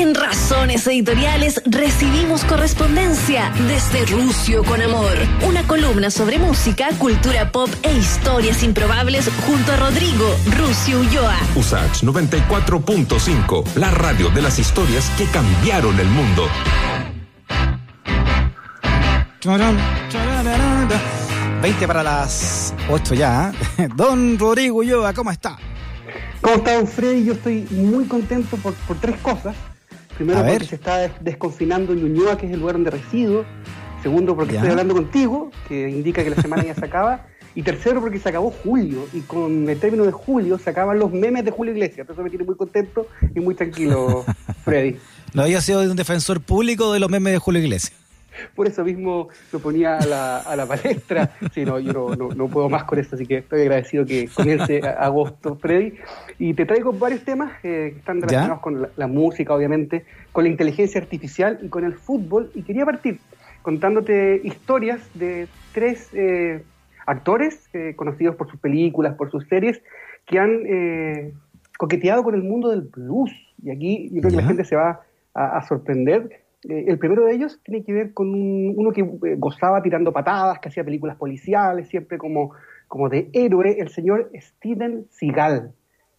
En Razones Editoriales recibimos correspondencia desde Rusio con Amor, una columna sobre música, cultura pop e historias improbables junto a Rodrigo Rusio Ulloa. Usach 94.5, la radio de las historias que cambiaron el mundo. 20 para las 8 ya. ¿eh? Don Rodrigo Ulloa, ¿cómo está? ¿Cómo está, don Freddy? Yo estoy muy contento por, por tres cosas. Primero, A ver. porque se está des- desconfinando Ñuñoa, que es el lugar donde resido. Segundo, porque Ya. estoy hablando contigo, que indica que la semana ya se acaba. Y tercero, porque se acabó julio. Y con el término de julio se acaban los memes de Julio Iglesias. Eso me tiene muy contento y muy tranquilo, Freddy. No había sido un defensor público de los memes de Julio Iglesias. Por eso mismo lo ponía a la, a la palestra. Sí, no, yo no, no, no puedo más con esto, así que estoy agradecido que comience agosto, Freddy. Y te traigo varios temas eh, que están relacionados con la, la música, obviamente, con la inteligencia artificial y con el fútbol. Y quería partir contándote historias de tres eh, actores eh, conocidos por sus películas, por sus series, que han eh, coqueteado con el mundo del blues. Y aquí yo creo que Ya. la gente se va a, a sorprender. Eh, el primero de ellos tiene que ver con un- uno que eh, gozaba tirando patadas, que hacía películas policiales, siempre como, como de héroe, el señor Steven Seagal.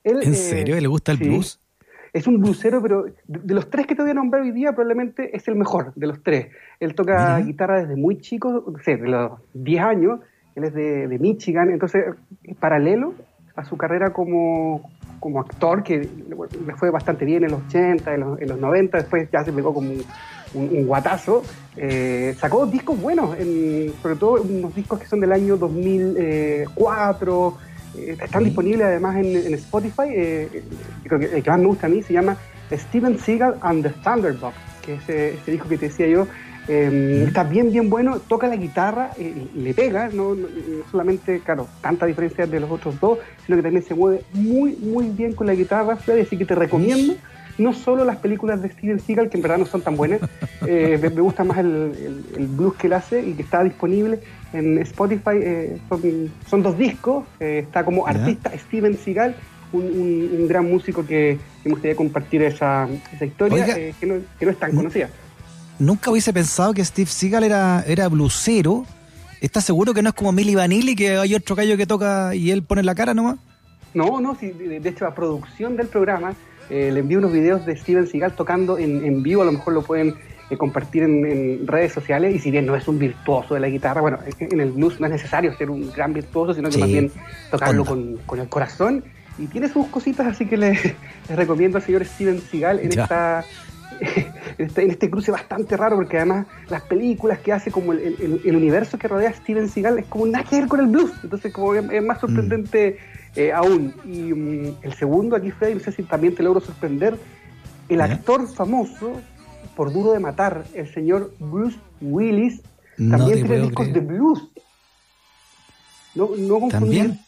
Él, ¿En eh, serio? ¿Le gusta el sí, blues? Es un bluesero, pero de, de los tres que te voy a nombrar hoy día, probablemente es el mejor de los tres. Él toca guitarra desde muy chico, no sé, de los 10 años. Él es de, de Michigan, entonces, paralelo a su carrera como, como actor, que le fue bastante bien en los 80, en los, en los 90, después ya se pegó como un, un- un guatazo. eh, sacó discos buenos, en- sobre todo unos discos que son del año 2004. eh, están disponibles además en, en Spotify. eh, eh, creo que el que más me gusta a mí se llama Steven Seagal and the Thunderbox, que es ese disco que te decía yo. Eh, está bien, bien bueno, toca la guitarra, eh, le pega, no, solamente, claro, tanta diferencia de los otros dos, sino que también se mueve muy, muy bien con la guitarra, Freddy, así que te recomiendo no solo las películas de Steven Seagal, que en verdad no son tan buenas, eh, me, me gusta más el, el- el blues que él hace y que está disponible en Spotify. eh, son, son dos discos, eh, está como artista Steven Seagal, un, un- un gran músico que, me gustaría compartir esa, esa historia, que, no, que no es tan conocida. Nunca hubiese pensado que Steve Seagal era, era blusero. ¿Estás seguro que no es como Milli Vanilli, que hay otro gallo que toca y él pone la cara nomás? No, no, sí, de, hecho la producción del programa eh, le envié unos videos de Steven Seagal tocando en, en vivo, a lo mejor lo pueden eh, compartir en, en redes sociales y si bien no es un virtuoso de la guitarra, bueno, en el blues no es necesario ser un gran virtuoso, sino que Sí. más bien tocarlo con, con el corazón y tiene sus cositas, así que le, les recomiendo al señor Steven Seagal en Ya. esta... En este, en este cruce bastante raro porque además las películas que hace como el, el- el universo que rodea a Steven Seagal es como nada que ver con el blues. Entonces como es, es más sorprendente eh, aún. Y mm, el segundo aquí Freddy no sé si también te logro sorprender el actor famoso por duro de matar el señor Bruce Willis No también te tiene discos creer. de blues. No, no confundir ¿También?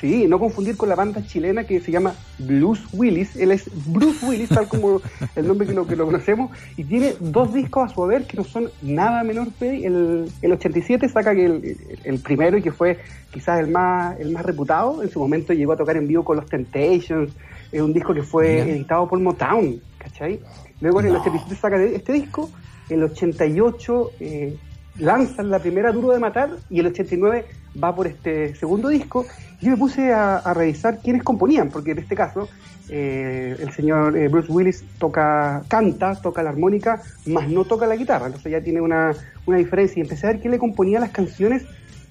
Sí, no confundir con la banda chilena que se llama Blues Willis. Él es Bruce Willis, tal como el nombre que lo, que lo conocemos, y tiene dos discos a su haber que no son nada menor. Freddy. El, el 87 saca que el, el- primero y que fue quizás el más, el más reputado. En su momento llegó a tocar en vivo con los Temptations. Es un disco que fue Mira. editado por Motown, ¿cachai? Luego en el No. 87 saca este disco. El 88 eh, lanzan la primera Duro de Matar y el 89 va por este segundo disco. Y Yo me puse a, a revisar quiénes componían, porque en este caso eh, el señor eh, Bruce Willis toca, canta, toca la armónica, más no toca la guitarra. Entonces ya tiene una, una diferencia. Y empecé a ver quién le componía las canciones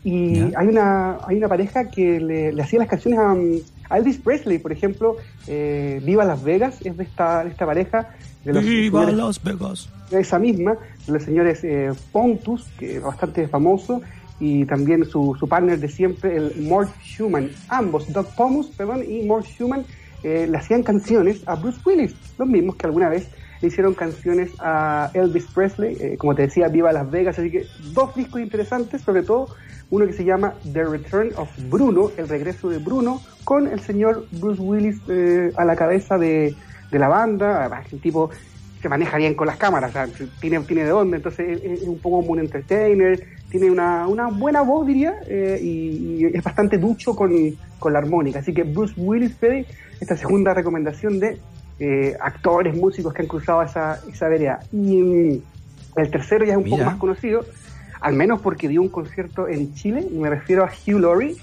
y hay una hay una pareja que le, le hacía las canciones a, um, a Elvis Presley, por ejemplo, eh, Viva Las Vegas es de esta, de esta pareja. De los ¡Viva señores- Las Vegas! esa misma, de los señores eh, Pontus, que es bastante famoso, y también su, su partner de siempre, el Mort Schumann. Ambos, Doug Pomus, perdón, y Mort Schumann, eh, le hacían canciones a Bruce Willis, los mismos que alguna vez le hicieron canciones a Elvis Presley, eh, como te decía, Viva Las Vegas, así que dos discos interesantes, sobre todo uno que se llama The Return of Bruno, el regreso de Bruno, con el señor Bruce Willis eh, a la cabeza de, de la banda, el tipo se maneja bien con las cámaras, o sea, tiene, tiene de dónde, entonces es, es un poco como un entertainer, tiene una, una buena voz, diría, eh, y, y es bastante ducho con, con la armónica. Así que Bruce Willis, Freddy, esta segunda recomendación de eh, actores, músicos que han cruzado esa, esa vereda. Y mm, el tercero ya es un poco más conocido, al menos porque dio un concierto en Chile, y me refiero a Hugh Laurie,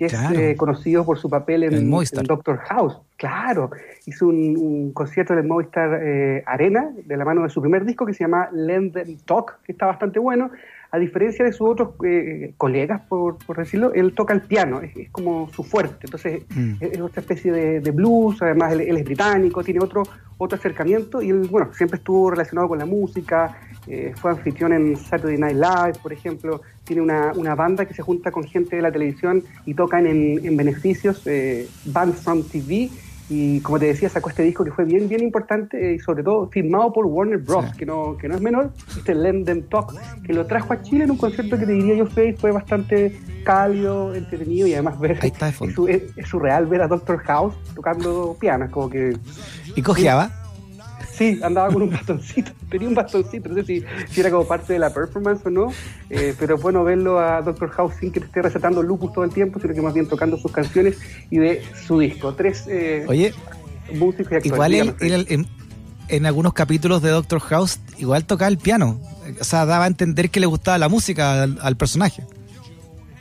que es Claro. eh, conocido por su papel en, En Doctor House. Claro, hizo un, un concierto en el Movistar eh, Arena de la mano de su primer disco que se llama Lend Talk, que está bastante bueno. A diferencia de sus otros eh, colegas, por, por decirlo, él toca el piano, es, es como su fuerte. Entonces, Mm. es, es otra especie de, de blues, además él, él es británico, tiene otro, otro acercamiento y él, bueno, siempre estuvo relacionado con la música, eh, fue anfitrión en Saturday Night Live, por ejemplo, tiene una, una banda que se junta con gente de la televisión y tocan en, en beneficios, eh, Bands from TV, y como te decía, sacó este disco que fue bien, bien importante eh, y sobre todo firmado por Warner Bros., Sí. que, no, que no es menor, este Lend Them Talk, que lo trajo a Chile en un concierto que te diría yo, Freddy, fue bastante cálido, entretenido y además ver, Ahí está es, fondo. su- es- es surreal ver a Doctor House tocando piano, es como que Y cojeaba. Sí, andaba con un bastoncito, tenía un bastoncito, no sé si, si era como parte de la performance o no, eh, pero es bueno verlo a Doctor House sin que te esté recetando lupus todo el tiempo, sino que más bien tocando sus canciones y de su disco. Tres eh, Oye, músicos y actores. igual él, él- en, en algunos capítulos de Doctor House, igual tocaba el piano. O sea, daba a entender que le gustaba la música al, al personaje.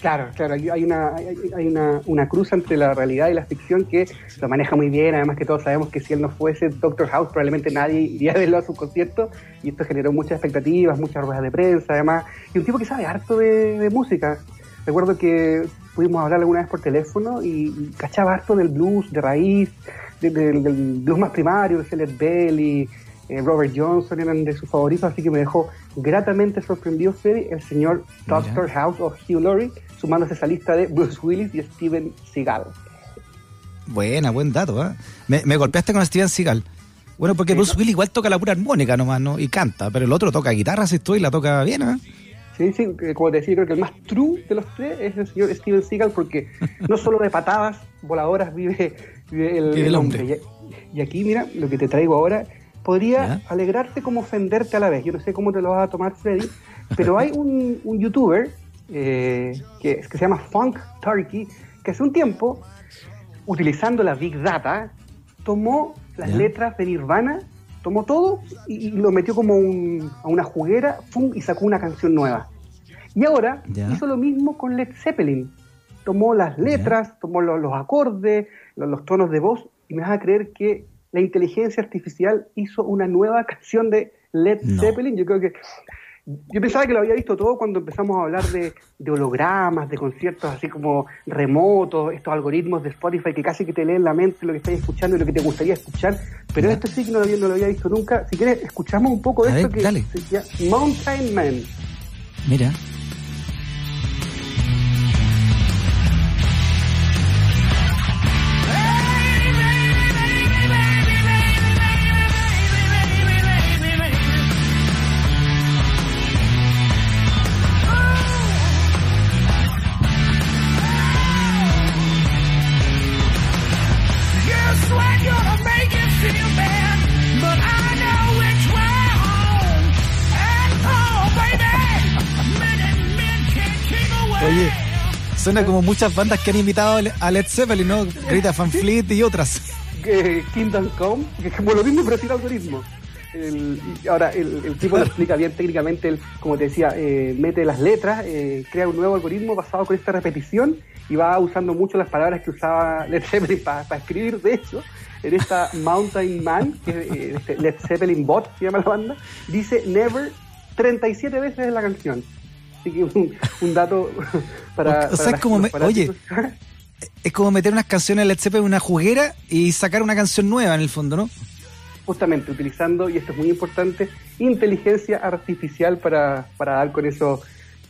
Claro, claro, hay una, hay una, una cruz entre la realidad y la ficción que lo maneja muy bien, además que todos sabemos que si él no fuese Doctor House probablemente nadie iría a verlo a su concierto y esto generó muchas expectativas, muchas ruedas de prensa además, y un tipo que sabe harto de, de música. Recuerdo que pudimos hablar alguna vez por teléfono y, cachaba harto del blues, de raíz, de- del- del blues más primario, de Celeste Bell y eh, Robert Johnson eran de sus favoritos, así que me dejó gratamente sorprendido Freddy, el señor. Doctor House o Hugh Laurie, sumándose a esa lista de Bruce Willis y Steven Seagal. Buena, buen dato. ¿eh? Me, me golpeaste con Steven Seagal. Bueno, porque Bruce. Willis igual toca la pura armónica nomás, ¿no? Y canta, pero el otro toca guitarra, si estoy, y la toca bien, ¿eh? Sí, sí, como te decía, creo que el más true de los tres es el señor Steven Seagal porque no solo de patadas voladoras vive, vive el, hombre. hombre. Y, y aquí, mira, lo que te traigo ahora podría alegrarte como ofenderte a la vez. Yo no sé cómo te lo vas a tomar, Freddy, pero hay un, un youtuber eh, que, que se llama Funk Turkey que hace un tiempo, utilizando la Big Data, tomó las letras de Nirvana, tomó todo y, y lo metió como un- a una juguera ¡fum! y sacó una canción nueva. Y ahora hizo lo mismo con Led Zeppelin. Tomó las letras, tomó lo- los, acordes, lo- los, tonos de voz y me vas a creer que la inteligencia artificial hizo una nueva canción de Led No. Zeppelin. Yo creo que yo pensaba que lo había visto todo cuando empezamos a hablar de, de hologramas, de conciertos así como remotos, estos algoritmos de Spotify que casi que te leen la mente lo que estás escuchando y lo que te gustaría escuchar. Pero Ya. esto sí que no lo, había, no lo había visto nunca. Si quieres, escuchamos un poco de A esto ver, que dale. se llama Mountain Man. Mira. Suena como muchas bandas que han invitado a Led Zeppelin, ¿no? Greta Van Fleet y otras. Kingdom Come, que es como lo mismo pero sin algoritmo. El- ahora, el, el tipo lo explica bien técnicamente, él, como te decía, eh, mete las letras, eh, crea un nuevo algoritmo basado con esta repetición y va usando mucho las palabras que usaba Led Zeppelin para escribir. De hecho, en esta Mountain Man, que es eh, este Led Zeppelin Bot, se llama la banda, dice Never 37 veces en la canción. Así que un, un dato para... O sea, para es como me- oye. Es como meter unas canciones de Led Zeppelin en una juguera y sacar una canción nueva en el fondo, ¿no? justamente utilizando, y esto es muy importante, inteligencia artificial para, para dar con eso,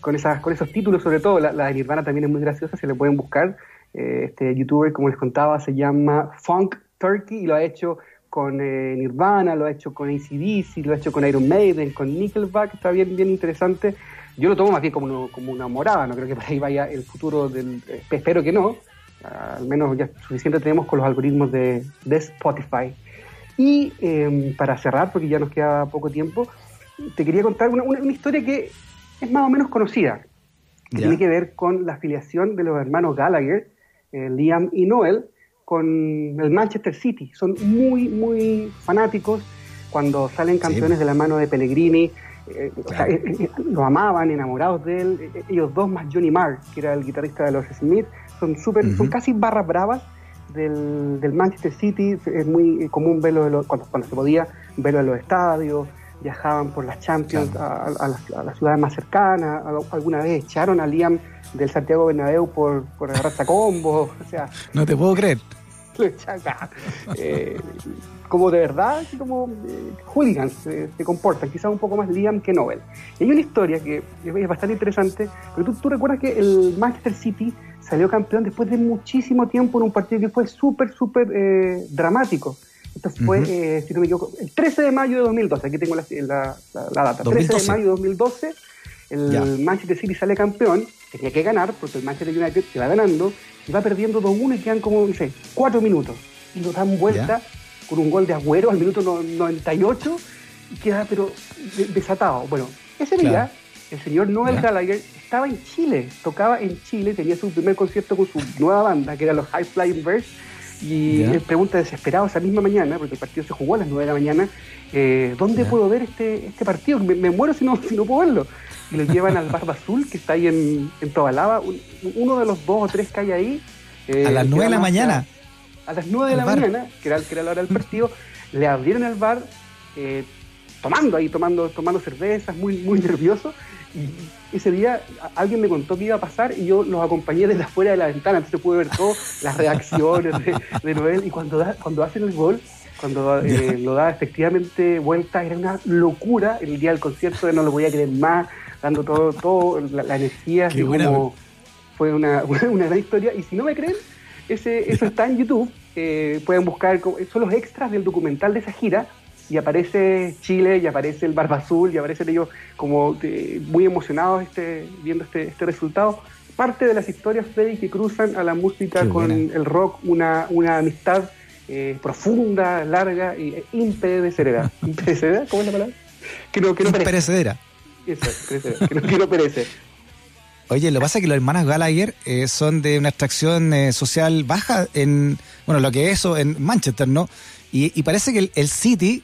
con esas, con esos títulos, sobre todo, la, la de Nirvana también es muy graciosa, se le pueden buscar. Eh, este youtuber, como les contaba, se llama Funk Turkey y lo ha hecho con eh, Nirvana, lo ha hecho con ACDC, lo ha hecho con Iron Maiden, con Nickelback, está bien, bien interesante. Yo lo tomo más bien como, uno- como una morada, no creo que por ahí vaya el futuro del... eh, espero que no, al menos ya suficiente tenemos con los algoritmos de, de Spotify. Y eh, para cerrar, porque ya nos queda poco tiempo, te quería contar una, una- una historia que es más o menos conocida, que tiene que ver con la afiliación de los hermanos Gallagher, eh, Liam y Noel, con el Manchester City. Son muy, muy fanáticos cuando salen campeones de la mano de Pellegrini. Eh, o sea, eh, eh, lo amaban, enamorados de él. Eh, ellos dos más Johnny Marr, que era el guitarrista de los Smith, son súper, son casi barras bravas del, del Manchester City. Es muy común verlo de los- cuando, cuando se podía verlo en los estadios. Viajaban por las Champions a, a las, a las ciudades más cercanas. Alguna vez echaron a Liam del Santiago Bernabéu por, por agarrarse a combos. O sea, No te puedo creer. lo echan acá. Eh, como de verdad, así como eh, hooligans eh, se comportan, quizás un poco más Liam que Nobel. Y hay una historia que es bastante interesante, porque tú, tú recuerdas que el Manchester City salió campeón después de muchísimo tiempo en un partido que fue súper, súper eh, dramático. Esto fue, eh, si no me equivoco, el 13 de mayo de 2012, aquí tengo la, la- la- la data, 13 2012. de mayo de 2012, el Ya. Manchester City sale campeón, tenía que ganar, porque el Manchester United se va ganando, y va perdiendo 2-1 y quedan como, no sé, 4 minutos. Y lo dan vuelta con un gol de Agüero al minuto no- 98 y queda pero de- desatado. Bueno, ese día Claro. el señor Noel Ya. Gallagher estaba en Chile, tocaba en Chile, tenía su primer concierto con su nueva banda, que era los High Flying Birds, y Ya. él pregunta desesperado esa misma mañana, porque el partido se jugó a las 9 de la mañana, eh, ¿dónde puedo ver este, este partido? Me, me muero si no, si no puedo verlo. Y lo llevan al Barba Azul, que está ahí en, en Tobalaba, un- uno de los dos o tres que hay ahí. eh, A las 9 de la a- mañana. a las 9 de la bar. mañana, que era, que era la hora del partido, le abrieron el bar eh, tomando ahí, tomando, tomando cervezas, muy, muy nervioso. Y ese día alguien me contó que iba a pasar y yo los acompañé desde afuera de la ventana, entonces pude ver todas las reacciones de, de Noel. Y cuando, da, cuando hacen el gol, cuando eh, lo da efectivamente vuelta, era una locura el día del concierto, no lo podía creer más, dando todo, todo la, la energía, así como fue una, una gran historia. Y si no me creen, ese, eso está en YouTube. eh, pueden buscar, son los extras del documental de esa gira. Y aparece Chile, y aparece el Barba Azul, y aparecen ellos como eh, muy emocionados este, viendo este, este resultado. Parte de las historias, Freddy, que cruzan a la música Qué con buena. el rock, una, una amistad eh, profunda, larga y eh, impedecedera. ¿Impedecedera? ¿Cómo es la palabra? Que no, que no perece. Perecedera, que no, perece. Oye, lo que pasa es que los hermanos Gallagher eh, son de una extracción eh, social baja en, bueno, lo que es eso en Manchester, ¿no? Y, parece que el, City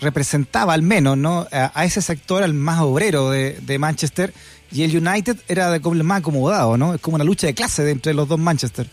representaba al menos, ¿no? A, ese sector, al más obrero de, Manchester, y el United era como el más acomodado, ¿no? Es como una lucha de clase entre los dos Manchester.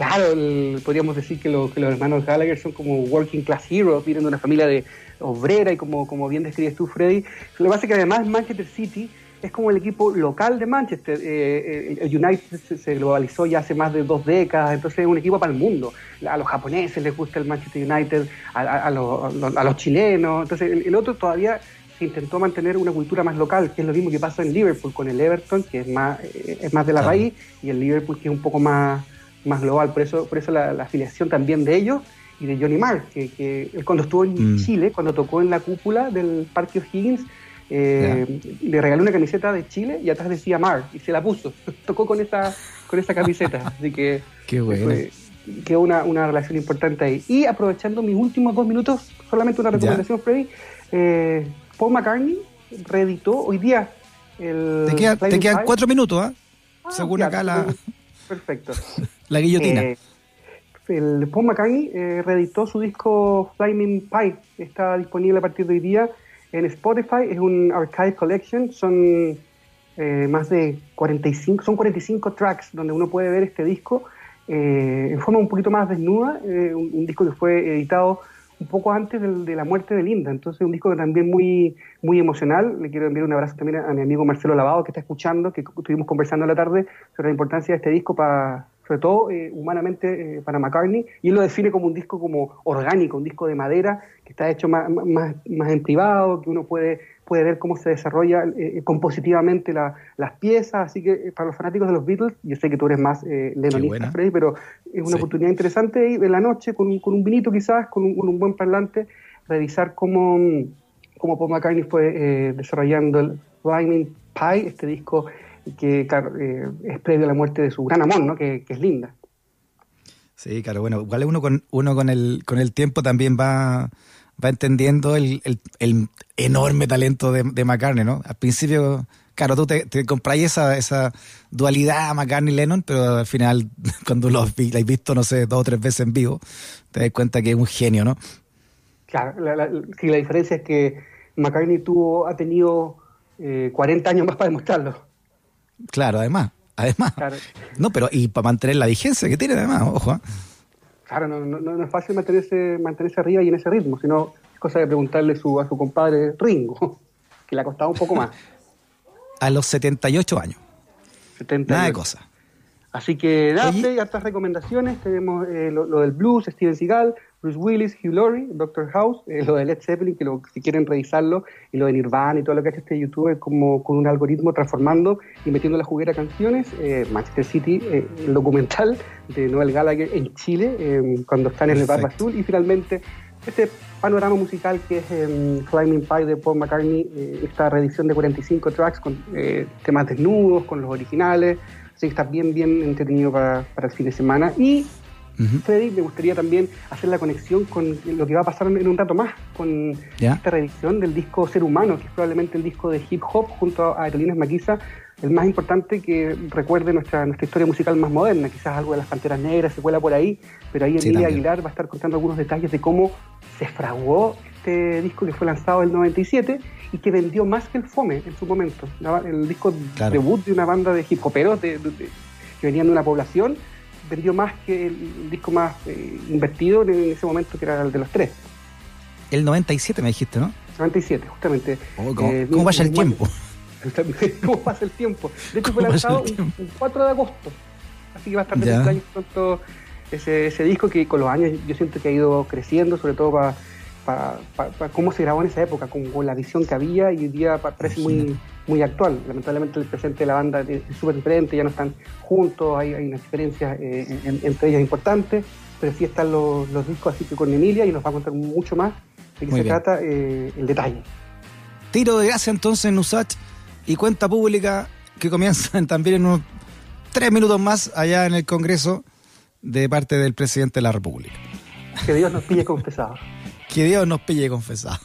Claro, el- podríamos decir que, lo- que los hermanos Gallagher son como working class heroes, vienen de una familia de obrera y como, como bien describes tú, Freddy. Lo que pasa es que además Manchester City es como el equipo local de Manchester. Eh, el- el United se, se globalizó ya hace más de dos décadas, entonces es un equipo para el mundo. A los japoneses les gusta el Manchester United, a, a- a los, a chilenos. Entonces el, el otro todavía se intentó mantener una cultura más local, que es lo mismo que pasa en Liverpool con el Everton, que es más, eh, es más de la raíz, y el Liverpool que es un poco más, más global. Por eso, por eso la, la afiliación también de ellos y de Johnny Marr, que, que él cuando estuvo en Mm. Chile, cuando tocó en la cúpula del Parque O'Higgins, eh, le regaló una camiseta de Chile y atrás decía Marr, y se la puso. Tocó con esa, con esa camiseta. Así que Qué bueno. fue- quedó una, una relación importante ahí. Y aprovechando mis últimos dos minutos, solamente una recomendación, Freddy. eh, Paul McCartney reeditó hoy día el. Te, queda- te Flying quedan cuatro minutos, ¿ah? Ah, Según ya, acá la, Perfecto. la guillotina. Eh, el Paul McCartney eh, reeditó su disco Flaming Pie. Está disponible a partir de hoy día en Spotify. Es un archive collection. Son eh, más de 45, son 45 tracks donde uno puede ver este disco eh, en forma un poquito más desnuda. un, un disco que fue editado un poco antes del- de la muerte de Linda. Entonces, un disco también muy, muy emocional. Le quiero enviar un abrazo también a, a mi amigo Marcelo Lavado, que está escuchando, que estuvimos conversando en la tarde sobre la importancia de este disco para sobre todo eh, humanamente eh, para McCartney, y él lo define como un disco como orgánico, un disco de madera que está hecho más, más, más en privado, que uno puede, puede ver cómo se desarrolla eh, compositivamente la- las piezas, así que eh, para los fanáticos de los Beatles, yo sé que tú eres más eh, lenonista, Freddy, pero es una Sí. oportunidad interesante ir en la noche con un, con un vinito quizás, con un, con un buen parlante, revisar cómo, cómo Paul McCartney fue eh, desarrollando el Flaming Pie, este disco que claro, eh, es previo a la muerte de su gran amor, ¿no? que, que es Linda. Sí, claro, bueno, igual uno con, uno con el, con el tiempo también va, va entendiendo el, el- el enorme talento de, de McCartney, ¿no? Al principio Claro, tú te, te compráis esa, esa dualidad McCartney-Lennon, pero al final, cuando lo has la has visto, no sé, dos o tres veces en vivo, te das cuenta que es un genio, ¿no? Claro, la, la- sí, la diferencia es que McCartney tuvo, ha tenido eh, 40 años más para demostrarlo. Claro, además, además. Claro. No, pero y para mantener la vigencia que tiene, además, ojo. ¿eh? Claro, no, no, no es fácil mantenerse, mantenerse arriba y en ese ritmo, sino es cosa de preguntarle su, a su compadre Ringo, que le ha costado un poco más. A los 78 años. 70 Nada de cosas. Así que hay hartas recomendaciones. Tenemos eh, lo, lo del blues, Steven Seagal, Bruce Willis, Hugh Laurie, Doctor House, eh, lo de Led Zeppelin, que lo- si quieren revisarlo, y lo de Nirvana y todo lo que ha hecho este youtuber como con un algoritmo transformando y metiendo la juguera canciones. Eh, Manchester City, eh, el documental de Noel Gallagher en Chile, eh, cuando están en el Barba. Azul, y finalmente este panorama musical que es em, Climbing Pie de Paul McCartney, esta reedición de 45 tracks con eh, temas desnudos, con los originales, así que está bien, bien entretenido para, para el fin de semana. Y Freddy, me gustaría también hacer la conexión con lo que va a pasar en un rato más, con esta reedición del disco Ser Humano, que es probablemente el disco de hip hop junto a Aerolíneas Maquisa, el más importante que recuerde nuestra, nuestra historia musical más moderna, quizás algo de las Panteras Negras se cuela por ahí, pero ahí Sí, Emilia también. Aguilar va a estar contando algunos detalles de cómo se fraguó este disco que fue lanzado en el 97 y que vendió más que el Fome en su momento. El disco Claro. debut de una banda de hip hoperos de, de- de- que venían de una población vendió más que el, el disco más eh, invertido en ese momento que era el de los tres. El 97 me dijiste, ¿no? 97, justamente. Oh, ¿cómo, Eh, cómo vaya el tiempo? ¿Cómo pasa el tiempo? De hecho, fue ¿Cómo pasa el lanzado tiempo? un 4 de agosto. Así que va a estar de cumpleaños pronto ese, ese disco que con los años yo siento que ha ido creciendo, sobre todo para cómo se grabó en esa época, con, con la visión que había y hoy día pa- parece muy, muy actual. Lamentablemente el presente de la banda es súper diferente, ya no están juntos, hay, hay unas diferencias eh, en- entre ellas importantes, pero sí están los, los discos, así que con Emilia y nos va a contar mucho más de qué se bien. trata eh, el detalle. Tiro de gracia entonces en USACH y cuenta pública que comienzan también en unos tres minutos más allá en el Congreso de parte del presidente de la República. Que Dios nos pille confesados. Que Dios nos pille confesado.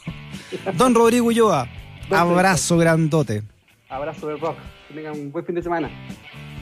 Don Rodrigo Ulloa, abrazo grandote. Abrazo de rock. Que tengan un buen fin de semana.